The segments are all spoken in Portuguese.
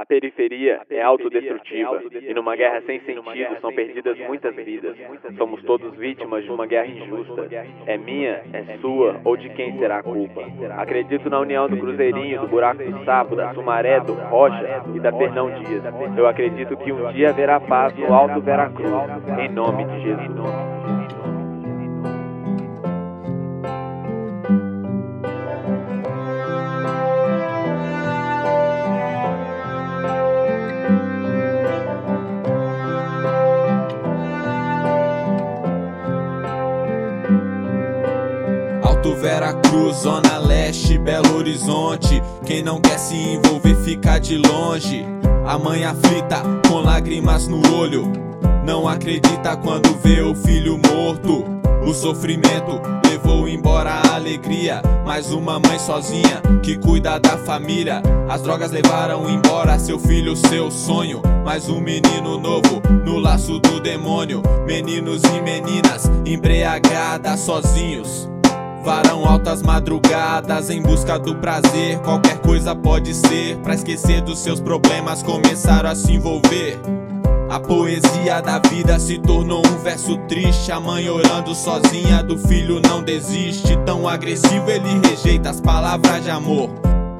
A periferia é autodestrutiva e numa guerra sem sentido são perdidas muitas vidas. Somos todos vítimas de uma guerra injusta. É minha, é sua ou de quem será a culpa? Acredito na união do Cruzeirinho, do Buraco do Sapo, da Sumaré, do Rocha e da Fernão Dias. Eu acredito que um dia haverá paz no Alto Veracruz, em nome de Jesus. Alto Vera Cruz, Zona Leste, Belo Horizonte. Quem não quer se envolver fica de longe. A mãe aflita, com lágrimas no olho. Não acredita quando vê o filho morto. O sofrimento levou embora a alegria. Mais uma mãe sozinha que cuida da família. As drogas levaram embora seu filho, seu sonho. Mais um menino novo no laço do demônio. Meninos e meninas embriagadas sozinhos. Varão altas madrugadas em busca do prazer. Qualquer coisa pode ser pra esquecer dos seus problemas. Começaram a se envolver. A poesia da vida se tornou um verso triste. A mãe orando sozinha do filho não desiste. Tão agressivo ele rejeita as palavras de amor.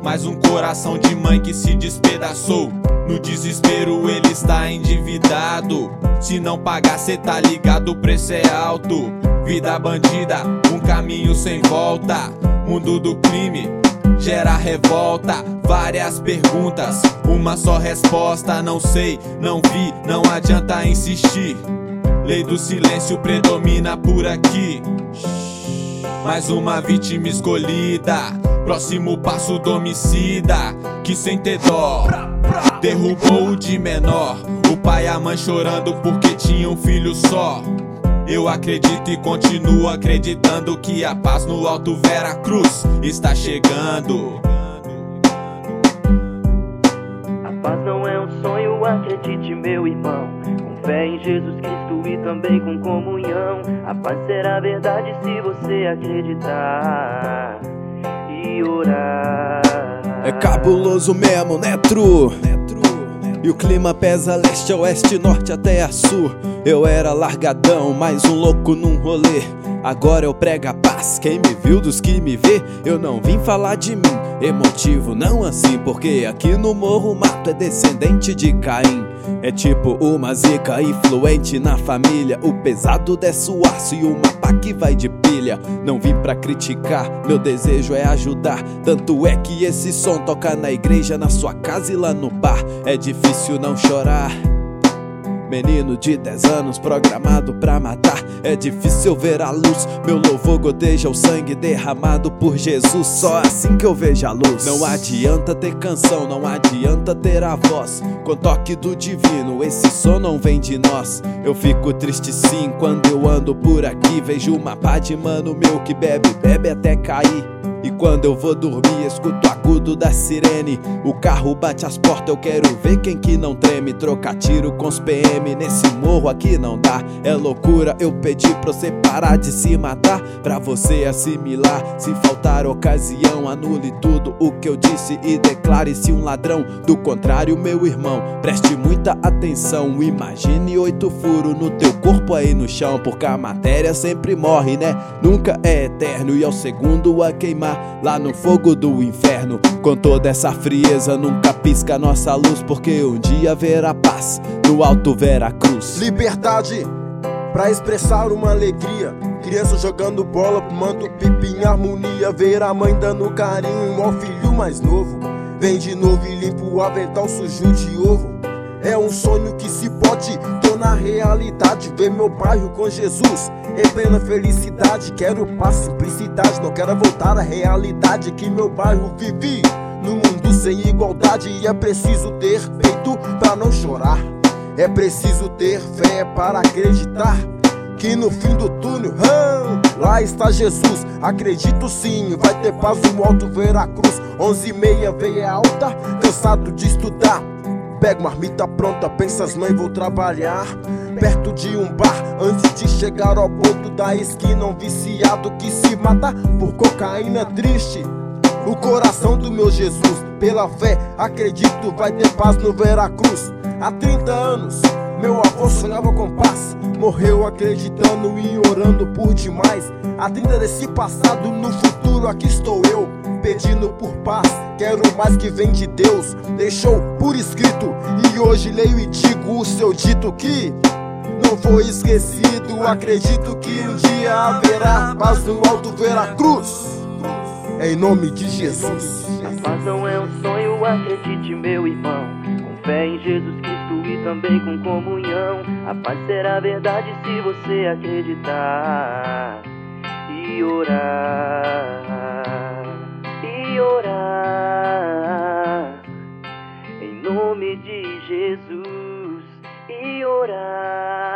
Mais um coração de mãe que se despedaçou. No desespero ele está endividado. Se não pagar, cê tá ligado, o preço é alto. Vida bandida, um caminho sem volta. Mundo do crime gera revolta. Várias perguntas, uma só resposta. Não sei, não vi, não adianta insistir. Lei do silêncio predomina por aqui. Mais uma vítima escolhida. Próximo passo do homicida. Que sem ter dó derrubou o de menor. O pai e a mãe chorando porque tinha um filho só. Eu acredito e continuo acreditando que a paz no Alto Vera Cruz está chegando. A paz não é um sonho, acredite, meu irmão. Com fé em Jesus Cristo e também com comunhão. A paz será verdade se você acreditar e orar. É cabuloso mesmo, né, tru? E o clima pesa leste, oeste, norte até a sul. Eu era largadão, mais um louco num rolê. Agora eu prego a paz. Quem me viu dos que me vê, eu não vim falar de mim. Emotivo, não assim, porque aqui no morro o mato é descendente de Caim. É tipo uma zica influente na família. O pesado desce o aço e uma pá que vai de pilha. Não vim pra criticar, meu desejo é ajudar. Tanto é que esse som toca na igreja, na sua casa e lá no bar. É difícil não chorar. Menino de 10 anos programado pra matar. É difícil ver a luz. Meu louvor goteja o sangue derramado por Jesus. Só assim que eu vejo a luz. Não adianta ter canção, não adianta ter a voz. Com toque do divino, esse som não vem de nós. Eu fico triste sim quando eu ando por aqui. Vejo uma pá de mano meu que bebe, bebe até cair. E quando eu vou dormir, escuto o agudo da sirene. O carro bate as portas, eu quero ver quem que não treme. Trocar tiro com os PM nesse morro aqui não dá. É loucura, eu pedi pra você parar de se matar. Pra você assimilar, se faltar ocasião, anule tudo o que eu disse e declare-se um ladrão. Do contrário, meu irmão, preste muita atenção. Imagine oito furos no teu corpo aí no chão, porque a matéria sempre morre, né? Nunca é eterno e é o segundo a queimar lá no fogo do inferno. Com toda essa frieza, nunca pisca nossa luz, porque um dia haverá paz no Alto Vera Cruz. Liberdade pra expressar uma alegria. Criança jogando bola, fumando pipa em harmonia. Ver a mãe dando carinho ao filho mais novo. Vem de novo e limpa o avental sujo de ovo. É um sonho que se pode realidade. Ver meu bairro com Jesus em plena felicidade. Quero paz, simplicidade. Não quero voltar à realidade que meu bairro vive. No mundo sem igualdade. E é preciso ter peito pra não chorar. É preciso ter fé para acreditar que no fim do túnel, hum, lá está Jesus. Acredito sim, vai ter paz no Alto Veracruz. Onze e meia, veia alta, cansado de estudar. Pego marmita pronta, pensas mãe, vou trabalhar Perto de um bar, antes de chegar ao ponto da esquina Um viciado que se mata por cocaína triste o coração do meu Jesus. Pela fé, acredito, vai ter paz no Veracruz. Há 30 anos, meu avô sonhava com paz. Morreu acreditando e orando por demais. Há 30 desse passado, no futuro, aqui estou eu. Pedindo por paz, quero mais que vem de Deus. Deixou por escrito, e hoje leio e digo o seu dito que não foi esquecido. Acredito que um dia haverá paz no alto Veracruz. Em nome de Jesus. A paz não é um sonho, acredite, meu irmão. Com fé em Jesus Cristo e também com comunhão. A paz será verdade se você acreditar e orar orar em nome de Jesus e orar.